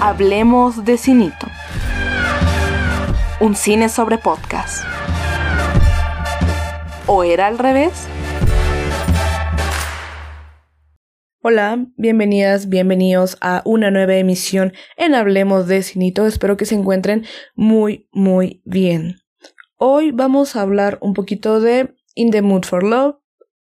Hablemos de Cinito. Un cine sobre podcast. ¿O era al revés? Hola, bienvenidas, bienvenidos a una nueva emisión en Hablemos de Cinito. Espero que se encuentren muy, muy bien. Hoy vamos a hablar un poquito de In the Mood for Love,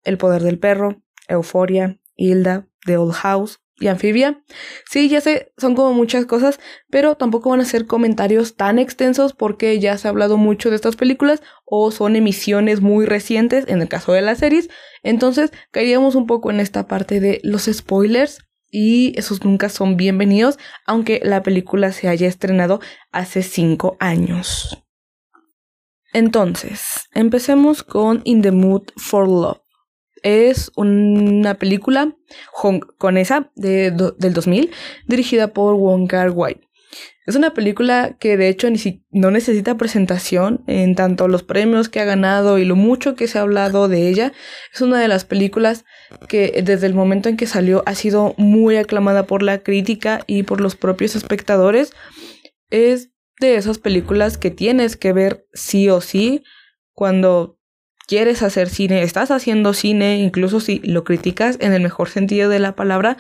El Poder del Perro, Euforia, Hilda, The Old House y Amphibia. Sí, ya sé, son como muchas cosas, pero tampoco van a ser comentarios tan extensos porque ya se ha hablado mucho de estas películas o son emisiones muy recientes en el caso de las series. Entonces, caeríamos un poco en esta parte de los spoilers y esos nunca son bienvenidos, aunque la película se haya estrenado hace cinco años. Entonces, empecemos con In the Mood for Love. Es una película esa de, del 2000 dirigida por Wong Kar Wai. Es una película que de hecho ni no necesita presentación en tanto los premios que ha ganado y lo mucho que se ha hablado de ella. Es una de las películas que desde el momento en que salió ha sido muy aclamada por la crítica y por los propios espectadores. Es de esas películas que tienes que ver sí o sí cuando quieres hacer cine, estás haciendo cine, incluso si lo criticas en el mejor sentido de la palabra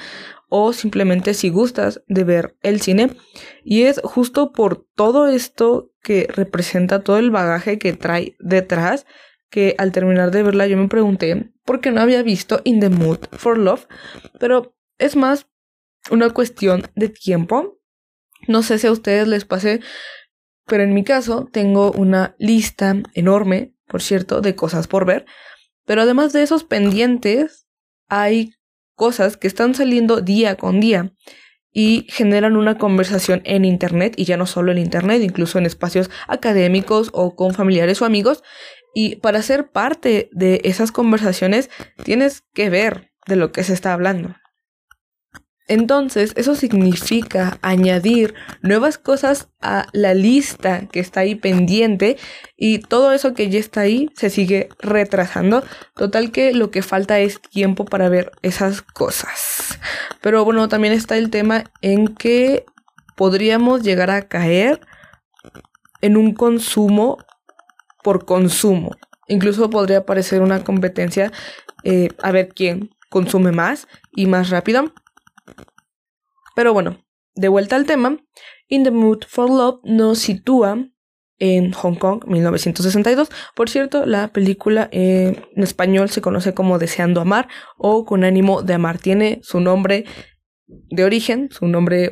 o simplemente si gustas de ver el cine. Y es justo por todo esto que representa todo el bagaje que trae detrás que al terminar de verla yo me pregunté por qué no había visto In the Mood for Love, pero es más una cuestión de tiempo no sé si a ustedes les pase, pero en mi caso tengo una lista enorme, por cierto, de cosas por ver. Pero además de esos pendientes, hay cosas que están saliendo día con día y generan una conversación en Internet, y ya no solo en Internet, incluso en espacios académicos o con familiares o amigos. Y para ser parte de esas conversaciones tienes que ver de lo que se está hablando. Entonces, eso significa añadir nuevas cosas a la lista que está ahí pendiente y todo eso que ya está ahí se sigue retrasando. Total que lo que falta es tiempo para ver esas cosas. Pero bueno, también está el tema en que podríamos llegar a caer en un consumo por consumo. Incluso podría parecer una competencia eh, a ver quién consume más y más rápido. Pero bueno, de vuelta al tema, In the Mood for Love nos sitúa en Hong Kong, 1962. Por cierto, la película eh, en español se conoce como Deseando Amar o Con ánimo de amar. Tiene su nombre de origen, su nombre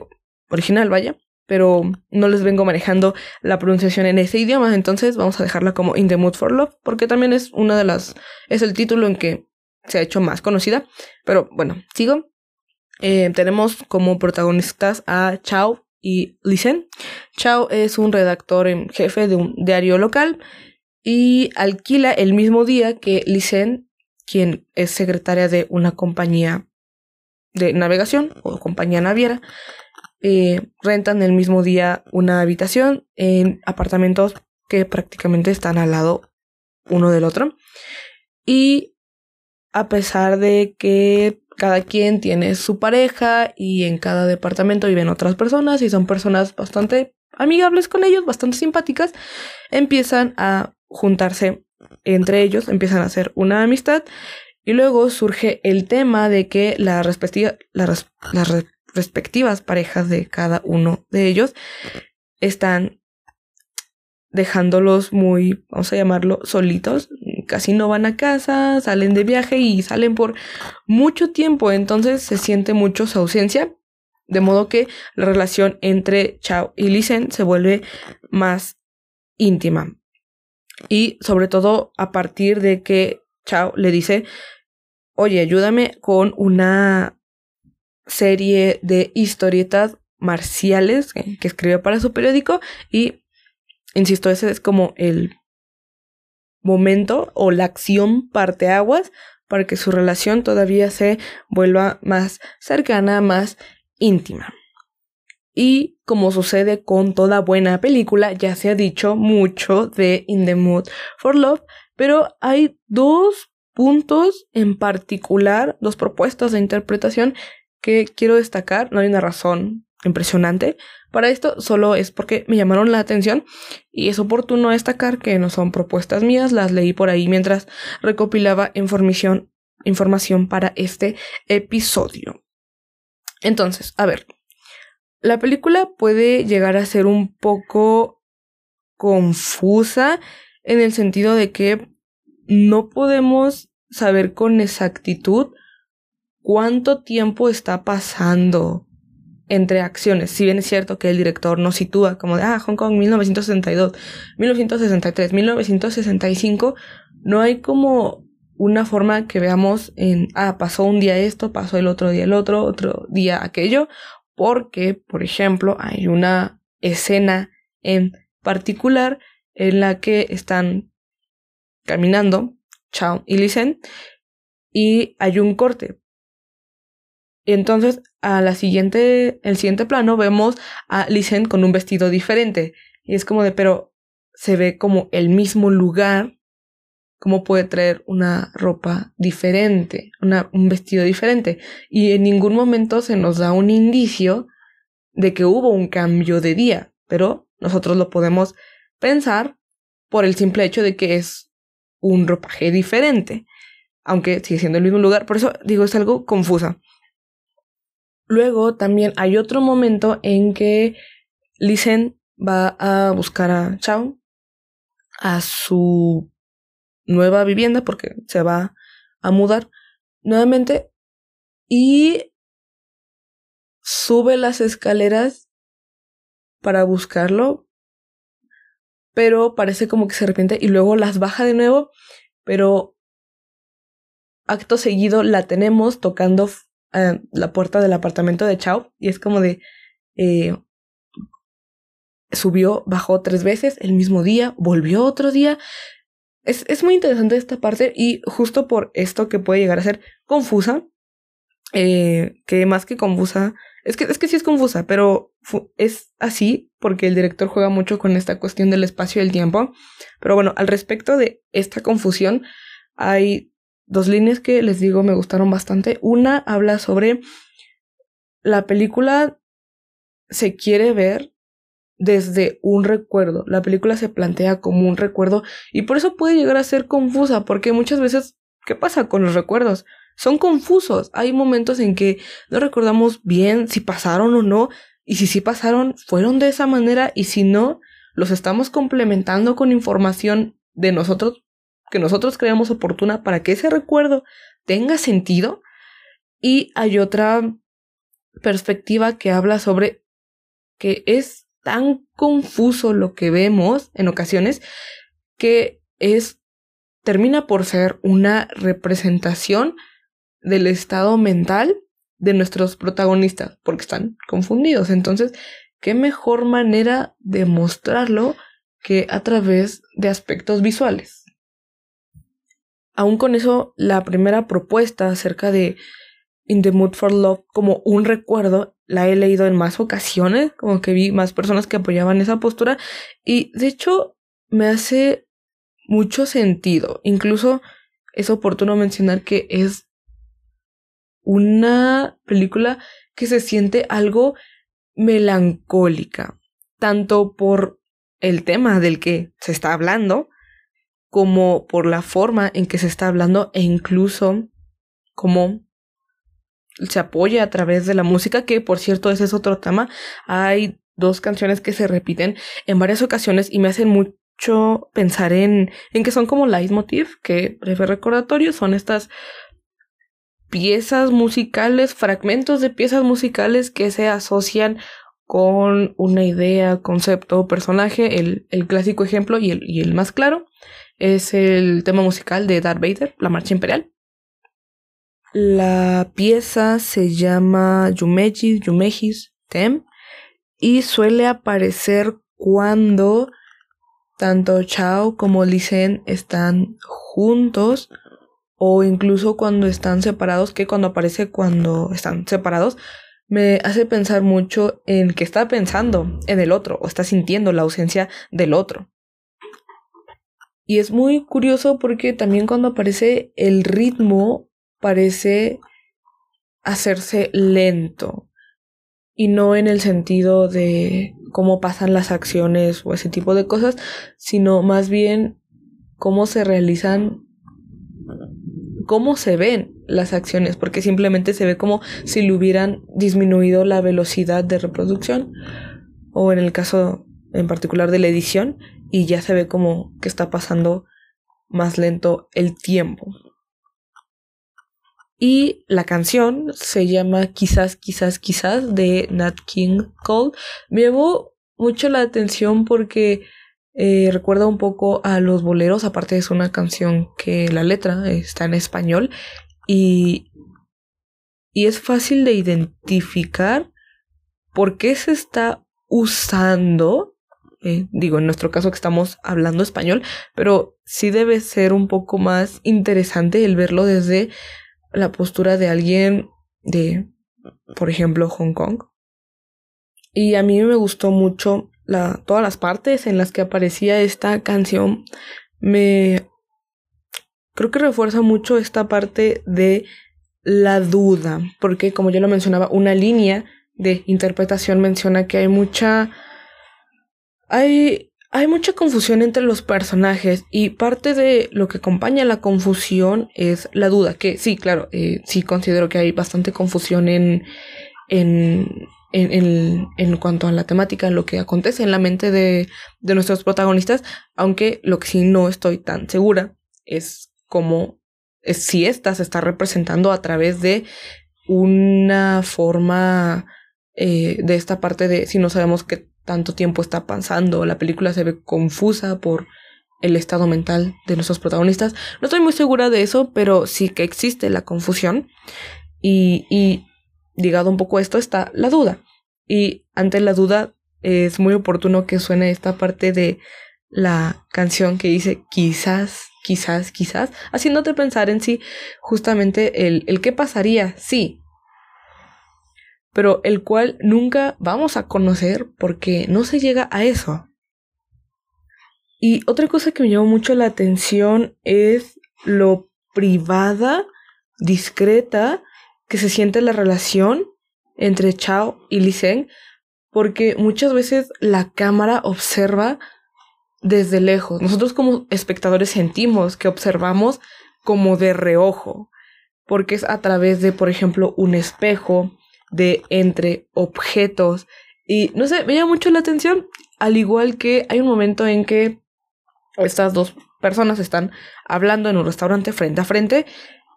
original, vaya, pero no les vengo manejando la pronunciación en ese idioma, entonces vamos a dejarla como In the Mood for Love, porque también es una de las, es el título en que se ha hecho más conocida. Pero bueno, sigo. Eh, tenemos como protagonistas a Chao y Lisen. Chao es un redactor en jefe de un diario local y alquila el mismo día que Lisen, quien es secretaria de una compañía de navegación o compañía naviera, eh, rentan el mismo día una habitación en apartamentos que prácticamente están al lado uno del otro. Y a pesar de que cada quien tiene su pareja y en cada departamento viven otras personas y son personas bastante amigables con ellos, bastante simpáticas, empiezan a juntarse entre ellos, empiezan a hacer una amistad y luego surge el tema de que la las respectivas parejas de cada uno de ellos están dejándolos muy, vamos a llamarlo, solitos, casi no van a casa, salen de viaje y salen por mucho tiempo, entonces se siente mucho su ausencia, de modo que la relación entre Chao y Lisen se vuelve más íntima. Y sobre todo a partir de que Chao le dice, oye, ayúdame con una serie de historietas marciales que, escribió para su periódico y, insisto, ese es como el momento o la acción parteaguas para que su relación todavía se vuelva más cercana, más íntima. Y como sucede con toda buena película, ya se ha dicho mucho de In the Mood for Love, pero hay dos puntos en particular, dos propuestas de interpretación que quiero destacar. No hay una razón impresionante. Para esto solo es porque me llamaron la atención y es oportuno destacar que no son propuestas mías, las leí por ahí mientras recopilaba información, información para este episodio. Entonces, a ver, la película puede llegar a ser un poco confusa en el sentido de que no podemos saber con exactitud cuánto tiempo está pasando entre acciones. Si bien es cierto que el director nos sitúa como de, ah, Hong Kong 1962, 1963, 1965, no hay como una forma que veamos en, ah, pasó un día esto, pasó el otro día el otro, otro día aquello, porque, por ejemplo, hay una escena en particular en la que están caminando Chao y Lisen y hay un corte. Y entonces, a la siguiente, el siguiente plano vemos a Lisen con un vestido diferente. Y es como de, pero se ve como el mismo lugar, cómo puede traer una ropa diferente, una, un vestido diferente. Y en ningún momento se nos da un indicio de que hubo un cambio de día, pero nosotros lo podemos pensar por el simple hecho de que es un ropaje diferente, aunque sigue siendo el mismo lugar. Por eso digo, es algo confusa. Luego también hay otro momento en que Lisen va a buscar a Chao a su nueva vivienda porque se va a mudar nuevamente y sube las escaleras para buscarlo, pero parece como que se arrepiente y luego las baja de nuevo, pero acto seguido la tenemos tocando la puerta del apartamento de Chao y es como de eh, subió, bajó tres veces el mismo día, volvió otro día. Es, es muy interesante esta parte y justo por esto que puede llegar a ser confusa, eh, que más que confusa, es que, es que sí es confusa, pero es así porque el director juega mucho con esta cuestión del espacio y el tiempo. Pero bueno, al respecto de esta confusión, hay dos líneas que les digo me gustaron bastante. Una habla sobre la película se quiere ver desde un recuerdo. La película se plantea como un recuerdo y por eso puede llegar a ser confusa porque muchas veces, ¿qué pasa con los recuerdos? Son confusos. Hay momentos en que no recordamos bien si pasaron o no y si sí pasaron, fueron de esa manera y si no, los estamos complementando con información de nosotros que nosotros creamos oportuna para que ese recuerdo tenga sentido. Y hay otra perspectiva que habla sobre que es tan confuso lo que vemos en ocasiones que es termina por ser una representación del estado mental de nuestros protagonistas porque están confundidos. Entonces, ¿qué mejor manera de mostrarlo que a través de aspectos visuales? Aún con eso, la primera propuesta acerca de In the Mood for Love como un recuerdo, la he leído en más ocasiones, como que vi más personas que apoyaban esa postura y de hecho me hace mucho sentido. Incluso es oportuno mencionar que es una película que se siente algo melancólica, tanto por el tema del que se está hablando, como por la forma en que se está hablando e incluso como se apoya a través de la música, que por cierto ese es otro tema. Hay dos canciones que se repiten en varias ocasiones y me hacen mucho pensar en, en que son como leitmotiv, que breve recordatorio, son estas piezas musicales, fragmentos de piezas musicales que se asocian con una idea, concepto o personaje. El, el clásico ejemplo y el, y el más claro es el tema musical de Darth Vader, la marcha imperial. La pieza se llama Yumeji, Yumejis Tem y suele aparecer cuando tanto Chao como Lisen están juntos o incluso cuando están separados, que cuando aparece cuando están separados, me hace pensar mucho en que está pensando en el otro o está sintiendo la ausencia del otro. Y es muy curioso porque también cuando aparece el ritmo parece hacerse lento. y no en el sentido de cómo pasan las acciones o ese tipo de cosas, sino más bien cómo se realizan, cómo se ven las acciones, porque simplemente se ve como si le hubieran disminuido la velocidad de reproducción, o en el caso en particular de la edición, y ya se ve como que está pasando más lento el tiempo. Y la canción se llama Quizás, quizás, quizás de Nat King Cole. Me llamó mucho la atención porque eh, recuerda un poco a los boleros, aparte es una canción que la letra está en español y, y es fácil de identificar por qué se está usando, eh, digo, en nuestro caso que estamos hablando español, pero sí debe ser un poco más interesante el verlo desde la postura de alguien de, por ejemplo, Hong Kong. Y a mí me gustó mucho la, todas las partes en las que aparecía esta canción. Me creo que refuerza mucho esta parte de la duda, porque como yo lo mencionaba, una línea de interpretación menciona que hay mucha hay hay mucha confusión entre los personajes y parte de lo que acompaña la confusión es la duda, que sí, claro, eh, sí considero que hay bastante confusión en, en, en, en, cuanto a la temática, lo que acontece en la mente de, de nuestros protagonistas, aunque lo que sí no estoy tan segura es cómo, es si esta se está representando a través de una forma eh, de esta parte de si no sabemos qué tanto tiempo está pasando, la película se ve confusa por el estado mental de nuestros protagonistas. No estoy muy segura de eso, pero sí que existe la confusión. Y, y ligado un poco a esto está la duda. Y ante la duda es muy oportuno que suene esta parte de la canción que dice quizás, quizás, quizás, haciéndote pensar en sí justamente el, el qué pasaría si pero el cual nunca vamos a conocer porque no se llega a eso. Y otra cosa que me llamó mucho la atención es lo privada, discreta que se siente la relación entre Chao y Li porque muchas veces la cámara observa desde lejos. Nosotros como espectadores sentimos que observamos como de reojo, porque es a través de, por ejemplo, un espejo, de entre objetos. Y no sé, me llama mucho la atención, al igual que hay un momento en que estas dos personas están hablando en un restaurante frente a frente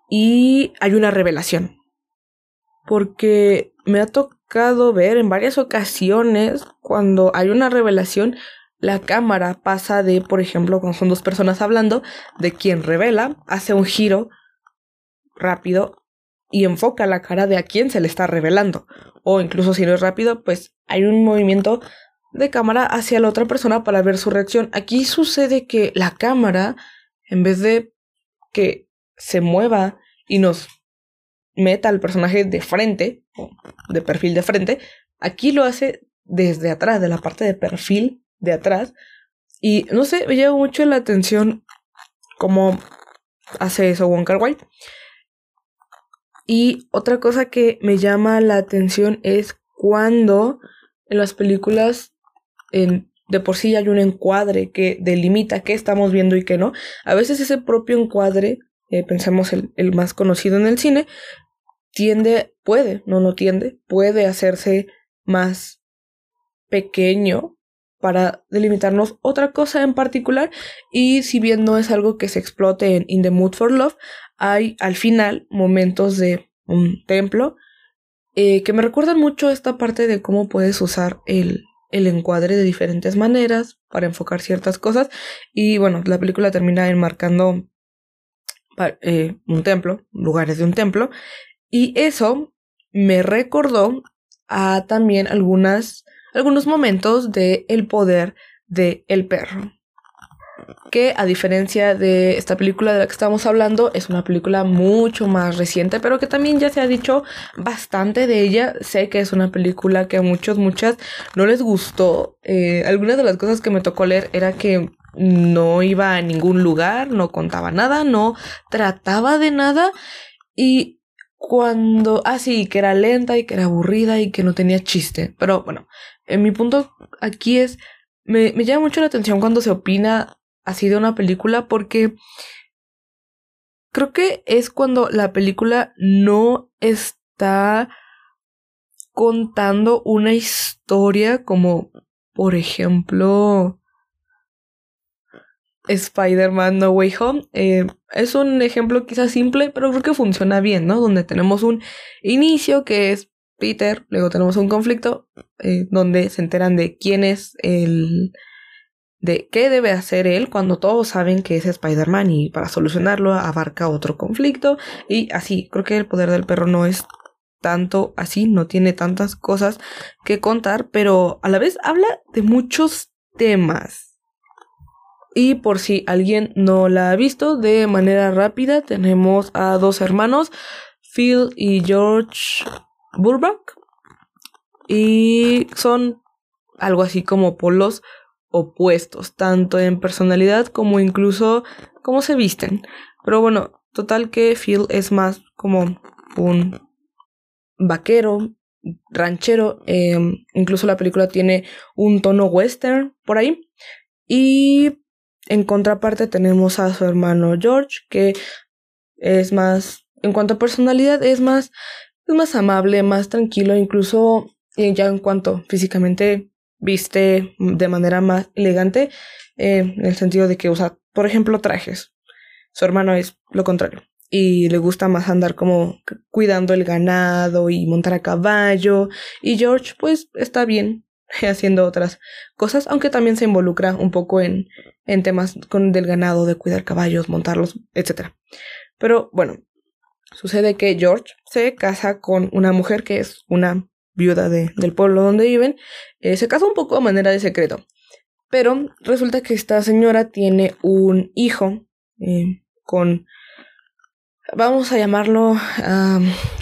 y hay una revelación. Porque me ha tocado ver en varias ocasiones cuando hay una revelación, la cámara pasa de, por ejemplo, cuando son dos personas hablando, de quien revela, hace un giro rápido y enfoca la cara de a quien se le está revelando. O incluso si no es rápido, pues hay un movimiento de cámara hacia la otra persona para ver su reacción. Aquí sucede que la cámara, en vez de que se mueva y nos meta al personaje de frente, de perfil de frente, aquí lo hace desde atrás, de la parte de perfil de atrás. Y no sé, me llama mucho la atención cómo hace eso Wonka White. Y otra cosa que me llama la atención es cuando en las películas de por sí hay un encuadre que delimita qué estamos viendo y qué no. A veces ese propio encuadre, eh, pensemos el, el más conocido en el cine, tiende, puede, no no tiende, puede hacerse más pequeño para delimitarnos otra cosa en particular y si bien no es algo que se explote en In the Mood for Love, hay al final momentos de un templo eh, que me recuerdan mucho esta parte de cómo puedes usar el, el encuadre de diferentes maneras para enfocar ciertas cosas. Y bueno, la película termina enmarcando eh, un templo, lugares de un templo. Y eso me recordó a también algunas algunos momentos de el poder de el perro que a diferencia de esta película de la que estamos hablando, es una película mucho más reciente, pero que también ya se ha dicho bastante de ella. Sé que es una película que a muchos, muchas no les gustó. Eh, algunas de las cosas que me tocó leer era que no iba a ningún lugar, no contaba nada, no trataba de nada y cuando, ah, sí, que era lenta y que era aburrida y que no tenía chiste. Pero bueno, en mi punto aquí es, me, me llama mucho la atención cuando se opina así de una película porque creo que es cuando la película no está contando una historia como, por ejemplo, Spider-Man No Way Home. Eh, es un ejemplo quizás simple, pero creo que funciona bien, ¿no? Donde tenemos un inicio que es Peter, luego tenemos un conflicto eh, donde se enteran de quién es el... de qué debe hacer él cuando todos saben que es Spider-Man y para solucionarlo abarca otro conflicto y así, creo que el poder del perro no es tanto así, no tiene tantas cosas que contar, pero a la vez habla de muchos temas y por si alguien no la ha visto, de manera rápida tenemos a dos hermanos, Phil y George Burbach. Y son algo así como polos opuestos, tanto en personalidad como incluso cómo se visten. Pero bueno, total que Phil es más como un vaquero, ranchero, em, incluso la película tiene un tono western por ahí. Y en contraparte tenemos a su hermano George, que es más, en cuanto a personalidad, es más, es más amable, más tranquilo, incluso ya en cuanto físicamente viste de manera más elegante, eh, en el sentido de que usa, por ejemplo, trajes. Su hermano es lo contrario. Y le gusta más andar como cuidando el ganado y montar a caballo. Y George, pues, está bien haciendo otras cosas, aunque también se involucra un poco en, en temas con, del ganado, de cuidar caballos, montarlos, etc. Pero bueno, sucede que George se casa con una mujer que es una viuda de, del pueblo donde viven, eh, se casa un poco a manera de secreto, pero resulta que esta señora tiene un hijo eh, con vamos a llamarlo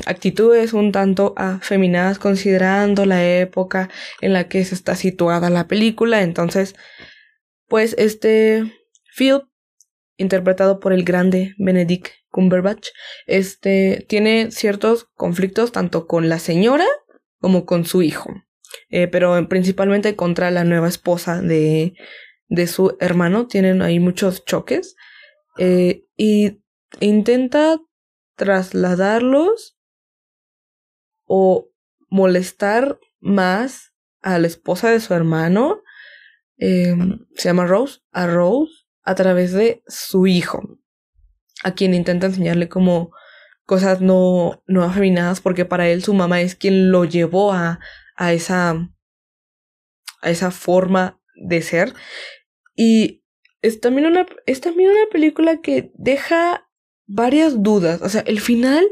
actitudes un tanto afeminadas considerando la época en la que se está situada la película. Entonces, pues este Phil, interpretado por el grande Benedict Cumberbatch, este tiene ciertos conflictos tanto con la señora como con su hijo. Eh, pero principalmente contra la nueva esposa de, de su hermano. Tienen ahí muchos choques. Eh, y intenta trasladarlos o molestar más a la esposa de su hermano, em, se llama Rose, a Rose, a través de su hijo, a quien intenta enseñarle como cosas no, no afeminadas, porque para él su mamá es quien lo llevó a, a esa, a esa forma de ser. Y es también una, es también una película que deja varias dudas. O sea, el final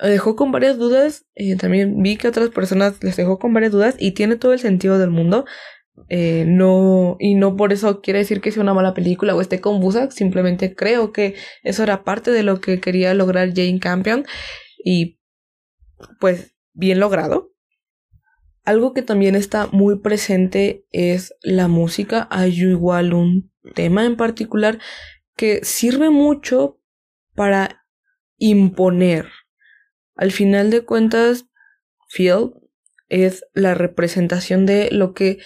dejó con varias dudas. Eh, también vi que otras personas les dejó con varias dudas y tiene todo el sentido del mundo. Eh, no, y no por eso quiere decir que sea una mala película o esté confusa, simplemente creo que eso era parte de lo que quería lograr Jane Campion y pues bien logrado. Algo que también está muy presente es la música. Hay igual un tema en particular que sirve mucho para imponer. Al final de cuentas, Phil es la representación de lo que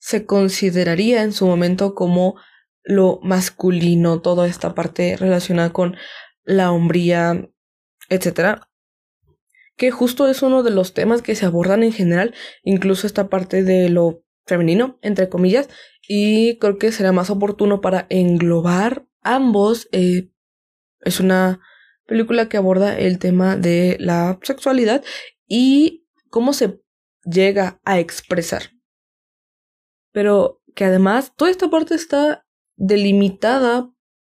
se consideraría en su momento como lo masculino, toda esta parte relacionada con la hombría, etc. Que justo es uno de los temas que se abordan en general, incluso esta parte de lo femenino, entre comillas, y creo que será más oportuno para englobar ambos eh, es una película que aborda el tema de la sexualidad y cómo se llega a expresar. Pero que además toda esta parte está delimitada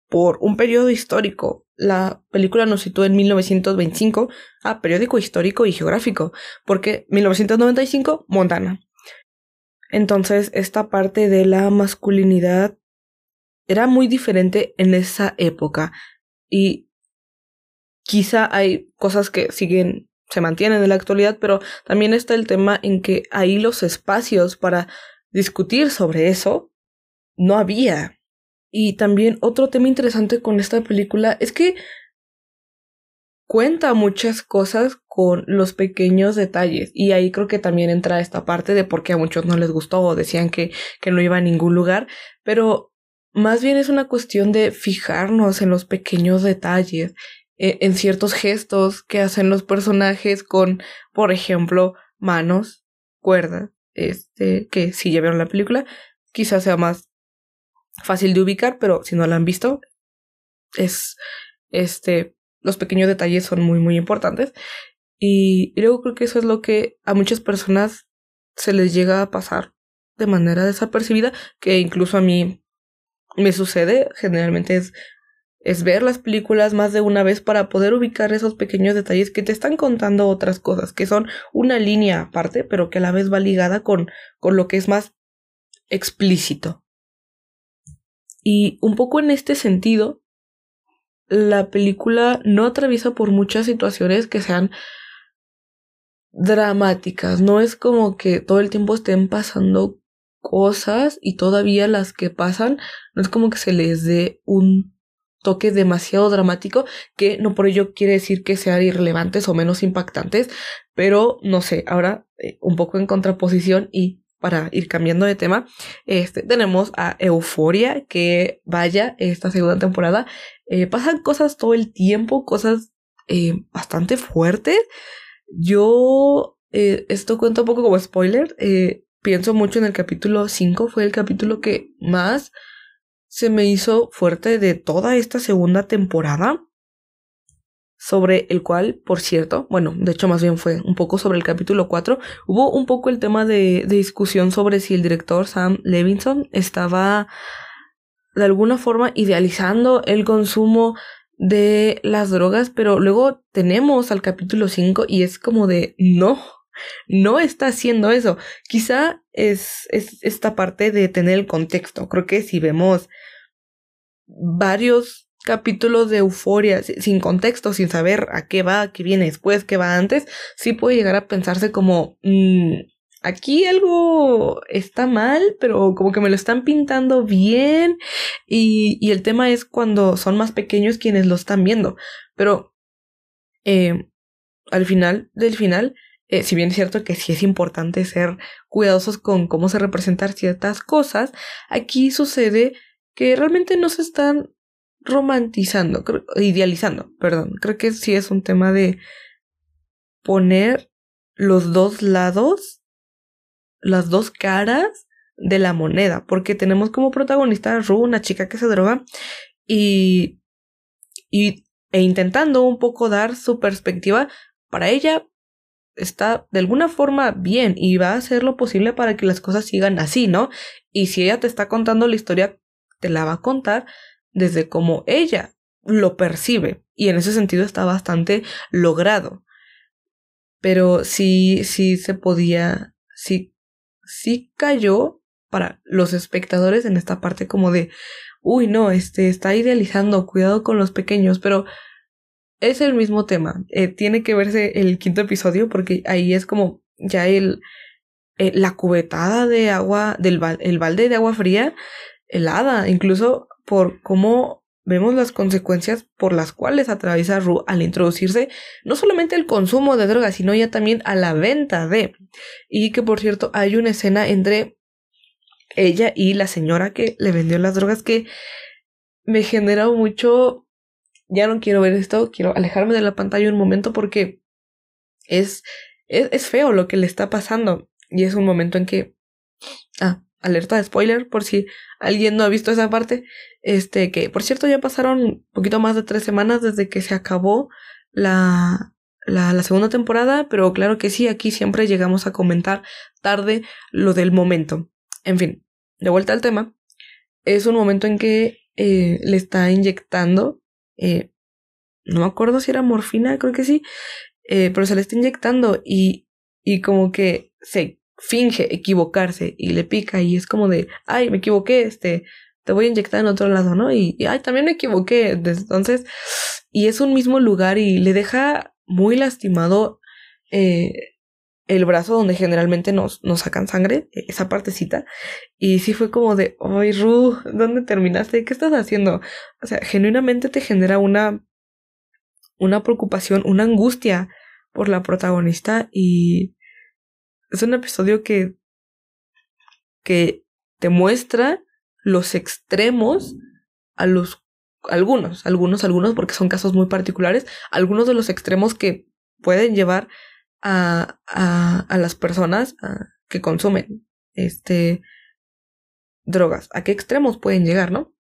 por un periodo histórico. La película nos sitúa en 1925, a periódico histórico y geográfico, porque 1995, Montana. Entonces, esta parte de la masculinidad era muy diferente en esa época. Y quizá hay cosas que siguen, se mantienen en la actualidad, pero también está el tema en que ahí los espacios para discutir sobre eso no había. Y también otro tema interesante con esta película es que cuenta muchas cosas con los pequeños detalles. Y ahí creo que también entra esta parte de por qué a muchos no les gustó o decían que, que no iba a ningún lugar. Pero más bien es una cuestión de fijarnos en los pequeños detalles, e, en ciertos gestos que hacen los personajes con, por ejemplo, manos, cuerdas, este, que si ya vieron la película, quizás sea más fácil de ubicar, pero si no la han visto, es, este, los pequeños detalles son muy, muy importantes. Y, luego creo que eso es lo que a muchas personas se les llega a pasar de manera desapercibida, que incluso a mí me sucede, generalmente es, es ver las películas más de una vez para poder ubicar esos pequeños detalles que te están contando otras cosas, que son una línea aparte, pero que a la vez va ligada con, con lo que es más explícito. Y un poco en este sentido, la película no atraviesa por muchas situaciones que sean dramáticas. No es como que todo el tiempo estén pasando cosas y todavía las que pasan no es como que se les dé un toque demasiado dramático que no por ello quiere decir que sean irrelevantes o menos impactantes, pero no sé, ahora eh, un poco en contraposición y para ir cambiando de tema, este, tenemos a Euforia, que vaya, esta segunda temporada, eh, pasan cosas todo el tiempo, cosas eh, bastante fuertes. Yo, esto cuento un poco como spoiler, pienso mucho en el capítulo 5, fue el capítulo que más se me hizo fuerte de toda esta segunda temporada sobre el cual, por cierto, bueno, de hecho más bien fue un poco sobre el capítulo 4, hubo un poco el tema de, discusión sobre si el director Sam Levinson estaba de alguna forma idealizando el consumo de las drogas, pero luego tenemos al capítulo 5 y es como de no, no está haciendo eso. Quizá es, es esta parte de tener el contexto. Creo que si vemos varios capítulos de euforia sin contexto, sin saber a qué va, qué viene después, qué va antes, sí puede llegar a pensarse como mm, aquí algo está mal, pero como que me lo están pintando bien y, y el tema es cuando son más pequeños quienes lo están viendo, pero eh, al final del final, eh, si bien es cierto que sí es importante ser cuidadosos con cómo se representan ciertas cosas, aquí sucede que realmente no se están romantizando, idealizando, perdón. Creo que sí es un tema de poner los dos lados, las dos caras de la moneda, porque tenemos como protagonista a Ru, una chica que se droga, y, y e intentando un poco dar su perspectiva, para ella está de alguna forma bien y va a hacer lo posible para que las cosas sigan así, ¿no? Y si ella te está contando la historia, te la va a contar desde cómo ella lo percibe. Y en ese sentido está bastante logrado. Pero sí, sí se podía, sí, sí cayó para los espectadores en esta parte como de, uy, no, este está idealizando, cuidado con los pequeños, pero es el mismo tema. Eh, tiene que verse el quinto episodio porque ahí es como ya el, eh, la cubetada de agua, del el balde de agua fría helada. Incluso por cómo vemos las consecuencias por las cuales atraviesa Ru al introducirse no solamente el consumo de drogas, sino ya también a la venta de. Y que por cierto hay una escena entre ella y la señora que le vendió las drogas que me genera mucho... Ya no quiero ver esto, quiero alejarme de la pantalla un momento porque es, es, es feo lo que le está pasando. Y es un momento en que... Ah, alerta de spoiler por si alguien no ha visto esa parte. Este, que por cierto ya pasaron un poquito más de tres semanas desde que se acabó la, la, segunda temporada, pero claro que sí, aquí siempre llegamos a comentar tarde lo del momento. En fin, de vuelta al tema, es un momento en que eh, le está inyectando, eh, no me acuerdo si era morfina, creo que sí, eh, pero se le está inyectando y, y como que se finge equivocarse y le pica y es como de, ay, me equivoqué, este, te voy a inyectar en otro lado, ¿no? Y, ay, también me equivoqué. Entonces, y es un mismo lugar y le deja muy lastimado eh, el brazo donde generalmente nos, nos sacan sangre, esa partecita. Y sí fue como de, ay, Ru, ¿dónde terminaste? ¿Qué estás haciendo? O sea, genuinamente te genera una una preocupación, una angustia por la protagonista y es un episodio que, que te muestra los extremos a los algunos, algunos, algunos, porque son casos muy particulares, algunos de los extremos que pueden llevar a, a, a las personas que consumen este drogas. ¿A qué extremos pueden llegar, no?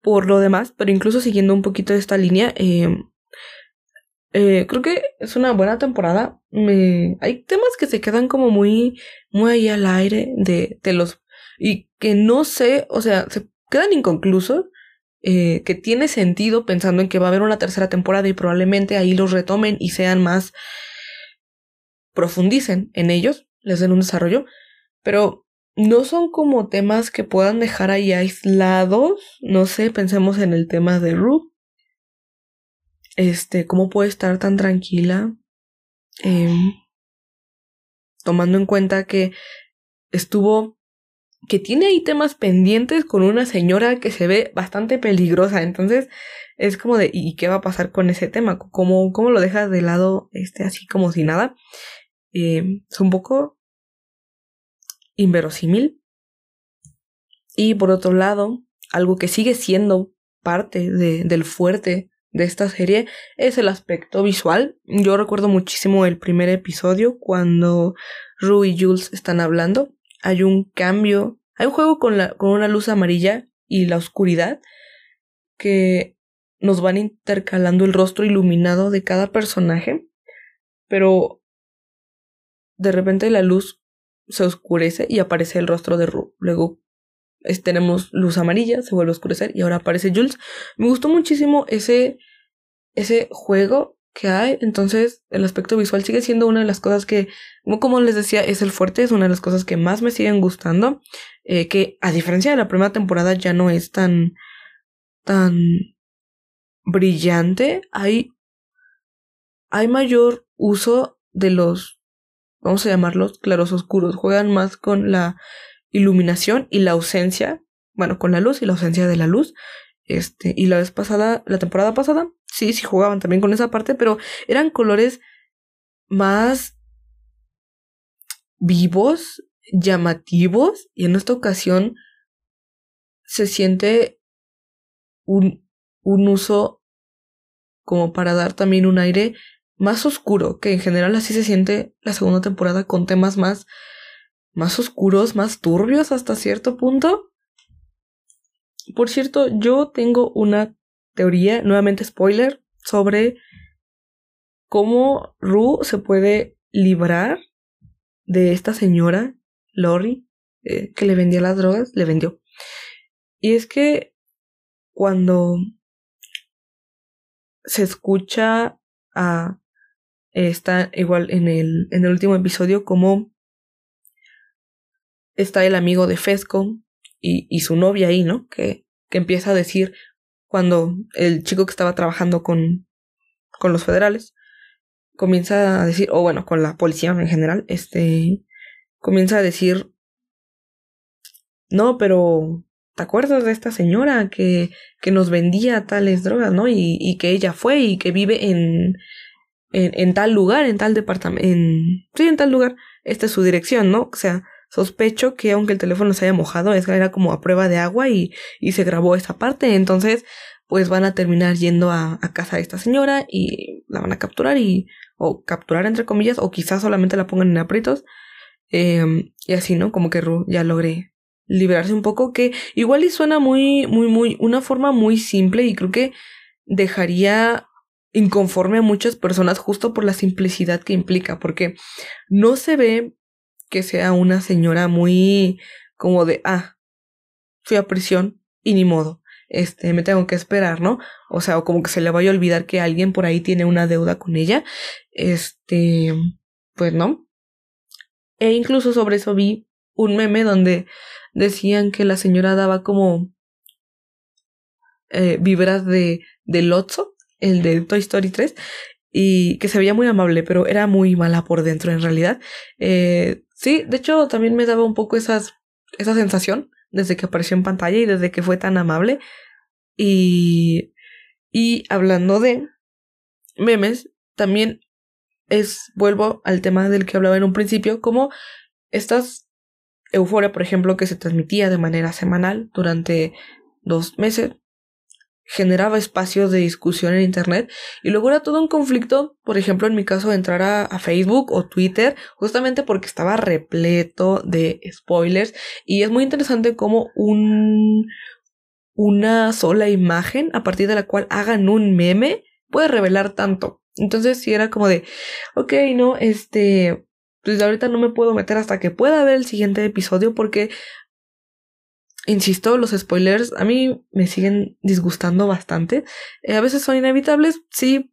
Por lo demás, pero incluso siguiendo un poquito esta línea, eh, eh, creo que es una buena temporada. Me... Hay temas que se quedan como muy, muy ahí al aire de, de los... Y que no sé, o sea, se quedan inconclusos. Eh, que tiene sentido pensando en que va a haber una tercera temporada y probablemente ahí los retomen y sean más... profundicen en ellos, les den un desarrollo. Pero no son como temas que puedan dejar ahí aislados. No sé, pensemos en el tema de Rue este, cómo puede estar tan tranquila, em, tomando en cuenta que estuvo, que tiene ahí temas pendientes con una señora que se ve bastante peligrosa, entonces es como de, ¿y qué va a pasar con ese tema? ¿Cómo, cómo lo dejas de lado, este, así como si nada? Em, es un poco inverosímil. Y por otro lado, algo que sigue siendo parte de, del fuerte de esta serie es el aspecto visual. Yo recuerdo muchísimo el primer episodio cuando Rue y Jules están hablando. Hay un cambio, hay un juego con, la, con una luz amarilla y la oscuridad que nos van intercalando el rostro iluminado de cada personaje, pero de repente la luz se oscurece y aparece el rostro de Rue. Luego tenemos luz amarilla, se vuelve a oscurecer y ahora aparece Jules. Me gustó muchísimo ese, ese juego que hay, entonces el aspecto visual sigue siendo una de las cosas que, como les decía, es el fuerte, es una de las cosas que más me siguen gustando, eh, que a diferencia de la primera temporada ya no es tan, tan brillante, hay, hay mayor uso de los, vamos a llamarlos claros oscuros, juegan más con la iluminación y la ausencia, bueno, con la luz y la ausencia de la luz. Este, y la vez pasada, la temporada pasada, sí, sí jugaban también con esa parte, pero eran colores más vivos, llamativos, y en esta ocasión se siente un, un uso como para dar también un aire más oscuro, que en general así se siente la segunda temporada con temas más más oscuros, más turbios hasta cierto punto. Por cierto, yo tengo una teoría, nuevamente spoiler, sobre cómo Rue se puede librar de esta señora, Lori, eh, que le vendía las drogas, le vendió. Y es que cuando se escucha a está igual en el, en el último episodio como está el amigo de Fesco y, y su novia ahí, ¿no? Que, que empieza a decir cuando el chico que estaba trabajando con, con los federales comienza a decir, o bueno, con la policía en general, este, comienza a decir, no, pero ¿te acuerdas de esta señora que, que nos vendía tales drogas, no? Y, y que ella fue y que vive en, en, en tal lugar, en tal departamento, en, sí, en tal lugar, esta es su dirección, ¿no? O sea, Sospecho que aunque el teléfono se haya mojado, era como a prueba de agua y, y se grabó esa parte. Entonces, pues van a terminar yendo a, a, casa de esta señora y la van a capturar y, o capturar entre comillas, o quizás solamente la pongan en aprietos. Eh, y así, ¿no? Como que Ru ya logré liberarse un poco, que igual y suena muy, muy, muy, una forma muy simple y creo que dejaría inconforme a muchas personas justo por la simplicidad que implica, porque no se ve que sea una señora muy como de, ah, fui a prisión y ni modo, este, me tengo que esperar, ¿no? O sea, o como que se le vaya a olvidar que alguien por ahí tiene una deuda con ella, este, pues no. E incluso sobre eso vi un meme donde decían que la señora daba como eh, vibras de, de Lotso, el de Toy Story 3, y que se veía muy amable, pero era muy mala por dentro en realidad. Eh, Sí, de hecho también me daba un poco esas, esa sensación desde que apareció en pantalla y desde que fue tan amable. Y, Y hablando de memes, también es, vuelvo al tema del que hablaba en un principio, como estas euforia, por ejemplo, que se transmitía de manera semanal durante dos meses, generaba espacios de discusión en Internet y luego era todo un conflicto, por ejemplo, en mi caso, entrar a, Facebook o Twitter, justamente porque estaba repleto de spoilers y es muy interesante como un, una sola imagen a partir de la cual hagan un meme puede revelar tanto. Entonces, si era como de, ok, no, este, pues ahorita no me puedo meter hasta que pueda ver el siguiente episodio porque, insisto, los spoilers a mí me siguen disgustando bastante. Eh, a veces son inevitables, sí,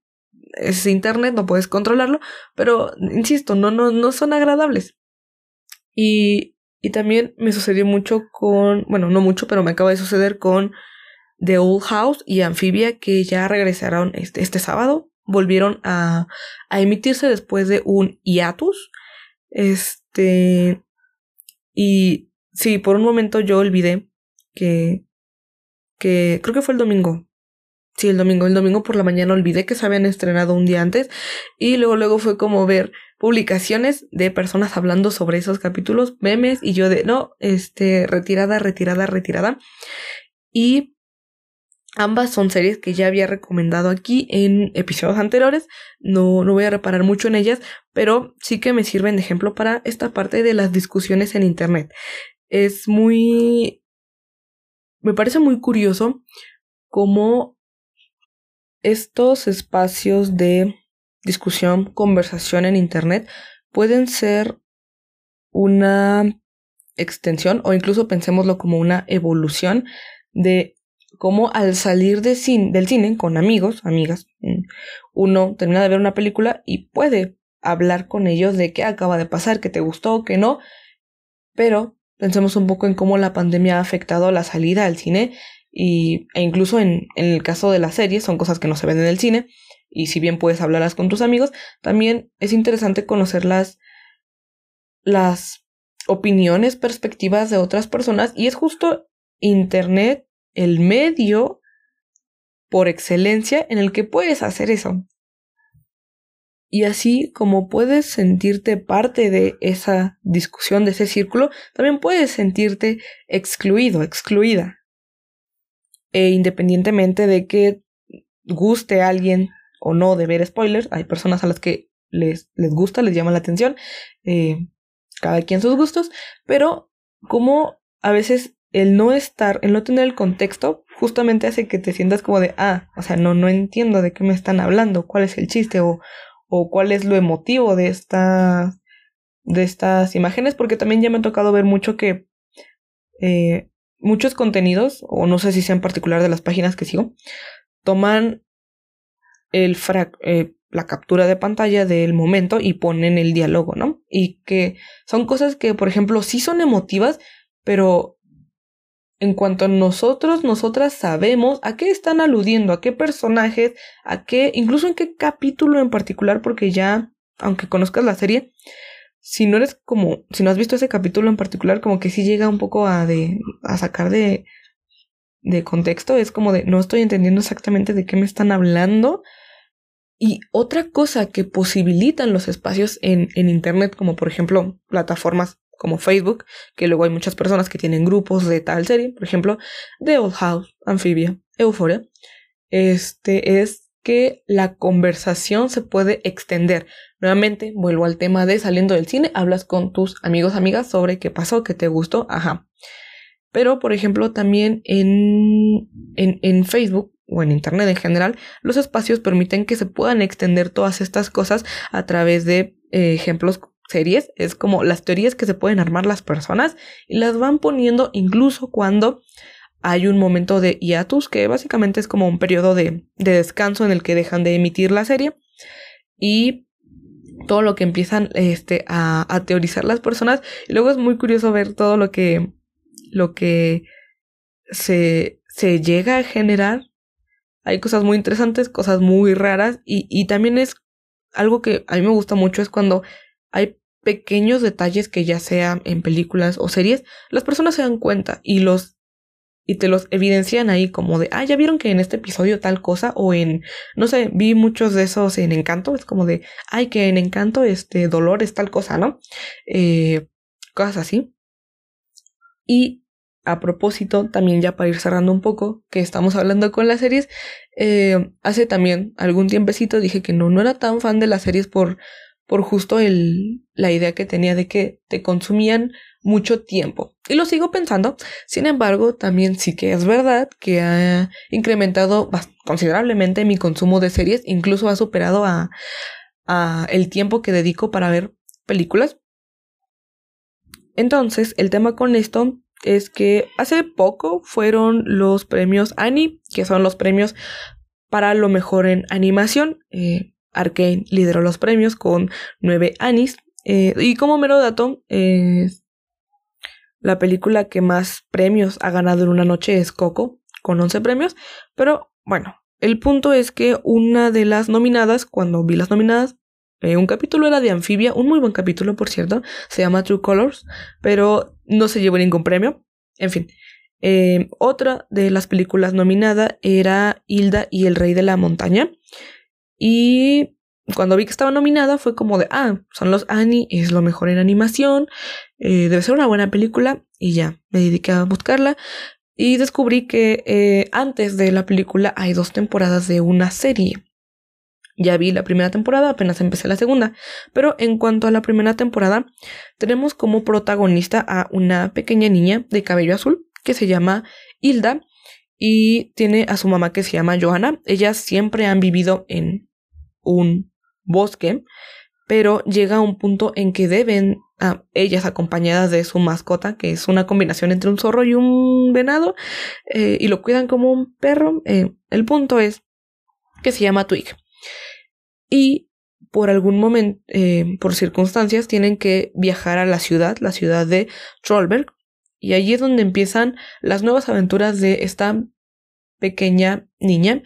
es internet, no puedes controlarlo, pero, insisto, no, no, no son agradables. Y, y también me sucedió mucho con, bueno, no mucho, pero me acaba de suceder con The Old House y Amphibia que ya regresaron este, este sábado volvieron a, a emitirse después de un hiatus. Este. Y sí, por un momento yo olvidé que. que creo que fue el domingo. Sí, el domingo, el domingo por la mañana olvidé que se habían estrenado un día antes y luego luego fue como ver publicaciones de personas hablando sobre esos capítulos, memes y yo de no, este, retirada, retirada, retirada. Y Ambas son series que ya había recomendado aquí en episodios anteriores. No, no voy a reparar mucho en ellas, pero sí que me sirven de ejemplo para esta parte de las discusiones en Internet. Es muy... Me parece muy curioso cómo estos espacios de discusión, conversación en Internet pueden ser una extensión o incluso pensémoslo como una evolución de como al salir de del cine con amigos, amigas, mm, uno termina de ver una película y puede hablar con ellos de qué acaba de pasar, qué te gustó, qué no, pero pensemos un poco en cómo la pandemia ha afectado la salida al cine y, e incluso en, en el caso de las series, son cosas que no se ven en el cine, y si bien puedes hablarlas con tus amigos, también es interesante conocer las, las opiniones, perspectivas de otras personas, y es justo Internet el medio por excelencia en el que puedes hacer eso. Y así como puedes sentirte parte de esa discusión, de ese círculo, también puedes sentirte excluido, excluida. E independientemente de que guste a alguien o no de ver spoilers, hay personas a las que les, les gusta, les llama la atención, eh, cada quien sus gustos, pero como a veces el no estar, el no tener el contexto, justamente hace que te sientas como de, ah, o sea, no, no entiendo de qué me están hablando, cuál es el chiste o, o cuál es lo emotivo de esta, de estas imágenes, porque también ya me ha tocado ver mucho que eh, muchos contenidos, o no sé si sea en particular de las páginas que sigo, toman el eh, la captura de pantalla del momento y ponen el diálogo, ¿no? Y que son cosas que, por ejemplo, sí son emotivas, pero en cuanto a nosotros, nosotras sabemos a qué están aludiendo, a qué personajes, a qué, incluso en qué capítulo en particular, porque ya, aunque conozcas la serie, si no eres como, si no has visto ese capítulo en particular, como que sí llega un poco a de, a sacar de, de contexto, es como de, no estoy entendiendo exactamente de qué me están hablando. Y otra cosa que posibilitan los espacios en, en Internet, como por ejemplo plataformas como Facebook, que luego hay muchas personas que tienen grupos de tal serie, por ejemplo, The Old House, Amphibia, Euphoria, este es que la conversación se puede extender. Nuevamente, vuelvo al tema de saliendo del cine, hablas con tus amigos, amigas sobre qué pasó, qué te gustó, ajá. Pero, por ejemplo, también en, en, en Facebook o en Internet en general, los espacios permiten que se puedan extender todas estas cosas a través de eh, ejemplos series, es como las teorías que se pueden armar las personas y las van poniendo incluso cuando hay un momento de hiatus, que básicamente es como un periodo de, de descanso en el que dejan de emitir la serie y todo lo que empiezan este, a, a, teorizar las personas. Y luego es muy curioso ver todo lo que, lo que se, se llega a generar. Hay cosas muy interesantes, cosas muy raras y, y también es algo que a mí me gusta mucho es cuando hay pequeños detalles que ya sea en películas o series, las personas se dan cuenta y los y te los evidencian ahí como de, ah, ya vieron que en este episodio tal cosa o en, no sé, vi muchos de esos en Encanto, es como de, ay, que en Encanto este dolor es tal cosa, ¿no? Eh, cosas así. Y a propósito, también ya para ir cerrando un poco, que estamos hablando con las series, eh, hace también algún tiempecito dije que no, no era tan fan de las series por, por justo el, la idea que tenía de que te consumían mucho tiempo. Y lo sigo pensando. Sin embargo, también sí que es verdad que ha incrementado considerablemente mi consumo de series. Incluso ha superado a, el tiempo que dedico para ver películas. Entonces, el tema con esto es que hace poco fueron los premios Annie, que son los premios para lo mejor en animación. Eh, Arkane lideró los premios con nueve Annies. Eh, y como mero dato, eh, la película que más premios ha ganado en una noche es Coco, con 11 premios. Pero bueno, el punto es que una de las nominadas, cuando vi las nominadas, eh, un capítulo era de Anfibia, un muy buen capítulo, por cierto, se llama True Colors, pero no se llevó ningún premio. En fin, eh, otra de las películas nominada era Hilda y el Rey de la Montaña. Y cuando vi que estaba nominada fue como de, ah, son los Annie, es lo mejor en animación, eh, debe ser una buena película y ya, me dediqué a buscarla y descubrí que eh, antes de la película hay dos temporadas de una serie. Ya vi la primera temporada, apenas empecé la segunda, pero en cuanto a la primera temporada, tenemos como protagonista a una pequeña niña de cabello azul que se llama Hilda y tiene a su mamá que se llama Johanna. Ellas siempre han vivido en un bosque, pero llega un punto en que deben, a ellas acompañadas de su mascota, que es una combinación entre un zorro y un venado, eh, y lo cuidan como un perro. Eh, el punto es que se llama Twig. Y por algún momento, eh, por circunstancias, tienen que viajar a la ciudad, la ciudad de Trollberg, y allí es donde empiezan las nuevas aventuras de esta pequeña niña.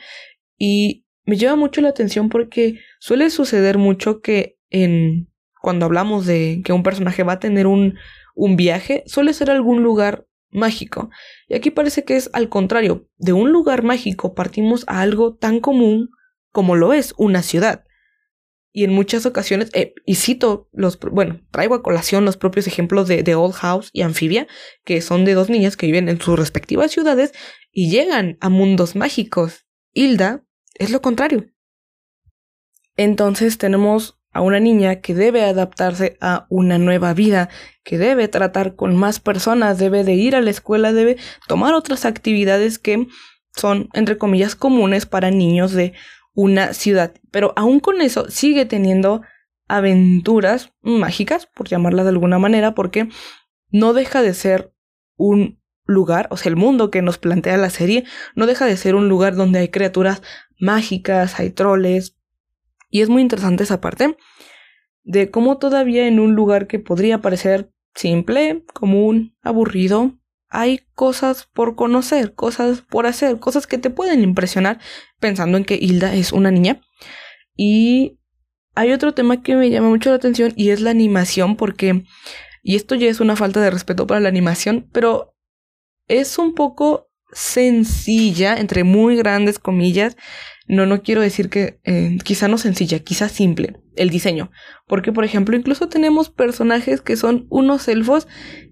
Y me lleva mucho la atención porque suele suceder mucho que en cuando hablamos de que un personaje va a tener un, un viaje, suele ser algún lugar mágico. Y aquí parece que es al contrario, de un lugar mágico partimos a algo tan común como lo es una ciudad. Y en muchas ocasiones, eh, y cito los, bueno, traigo a colación los propios ejemplos de, de Old House y Amphibia, que son de dos niñas que viven en sus respectivas ciudades y llegan a mundos mágicos. Hilda es lo contrario. Entonces tenemos a una niña que debe adaptarse a una nueva vida, que debe tratar con más personas, debe de ir a la escuela, debe tomar otras actividades que son, entre comillas, comunes para niños de una ciudad. Pero aún con eso sigue teniendo aventuras mágicas, por llamarla de alguna manera, porque no deja de ser un lugar, o sea, el mundo que nos plantea la serie, no deja de ser un lugar donde hay criaturas mágicas, hay troles. Y es muy interesante esa parte de cómo todavía en un lugar que podría parecer simple, común, aburrido, hay cosas por conocer, cosas por hacer, cosas que te pueden impresionar pensando en que Hilda es una niña. Y hay otro tema que me llama mucho la atención y es la animación porque, y esto ya es una falta de respeto para la animación, pero es un poco sencilla, entre muy grandes comillas. No, no quiero decir que eh, quizá no sencilla, quizá simple el diseño. Porque, por ejemplo, incluso tenemos personajes que son unos elfos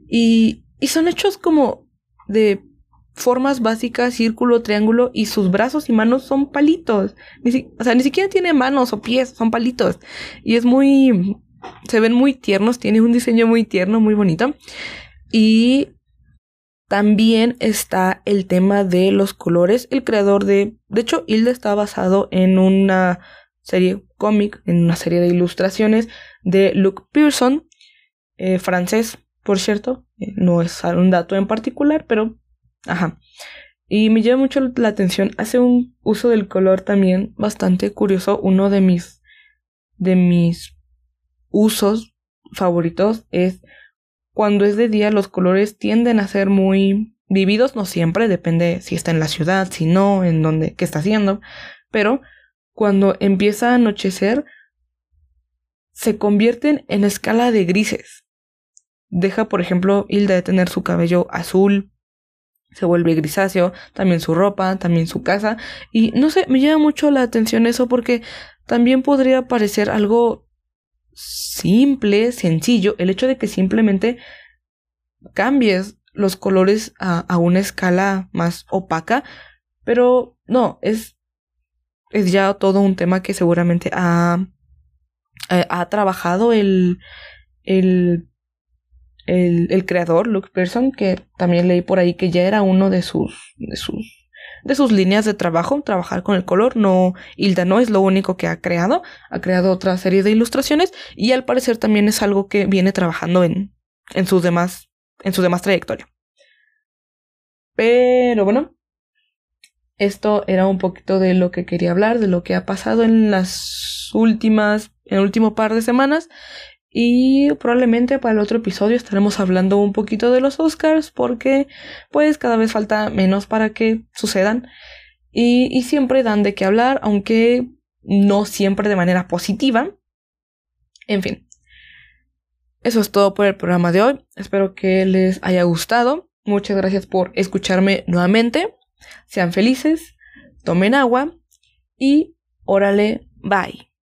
y, y son hechos como de formas básicas, círculo, triángulo, y sus brazos y manos son palitos. o sea, ni siquiera tiene manos o pies, son palitos. Y es muy... Se ven muy tiernos, tiene un diseño muy tierno, muy bonito. Y también está el tema de los colores. El creador de... De hecho, Hilda está basado en una serie cómic, en una serie de ilustraciones de Luke Pearson, eh, francés, por cierto. Eh, no es un dato en particular, pero... Ajá. Y me llama mucho la atención. Hace un uso del color también bastante curioso. Uno de mis... De mis usos favoritos es cuando es de día los colores tienden a ser muy vividos, no siempre, depende si está en la ciudad, si no, en dónde, qué está haciendo, pero cuando empieza a anochecer se convierten en escala de grises. Deja, por ejemplo, Hilda de tener su cabello azul, se vuelve grisáceo, también su ropa, también su casa. Y no sé, me llama mucho la atención eso porque también podría parecer algo simple, sencillo, el hecho de que simplemente cambies los colores a, una escala más opaca, pero no, es, es ya todo un tema que seguramente ha, ha, trabajado el, el, el, el, creador, Luke Pearson, que también leí por ahí que ya era uno de sus, de sus de sus líneas de trabajo, trabajar con el color. No, Hilda no es lo único que ha creado, ha creado otra serie de ilustraciones y al parecer también es algo que viene trabajando en, en sus demás, en su demás trayectoria. Pero bueno, esto era un poquito de lo que quería hablar, de lo que ha pasado en las últimas, en el último par de semanas y probablemente para el otro episodio estaremos hablando un poquito de los Oscars porque pues cada vez falta menos para que sucedan. Y, y siempre dan de qué hablar, aunque no siempre de manera positiva. En fin. Eso es todo por el programa de hoy. Espero que les haya gustado. Muchas gracias por escucharme nuevamente. Sean felices, tomen agua y órale, bye.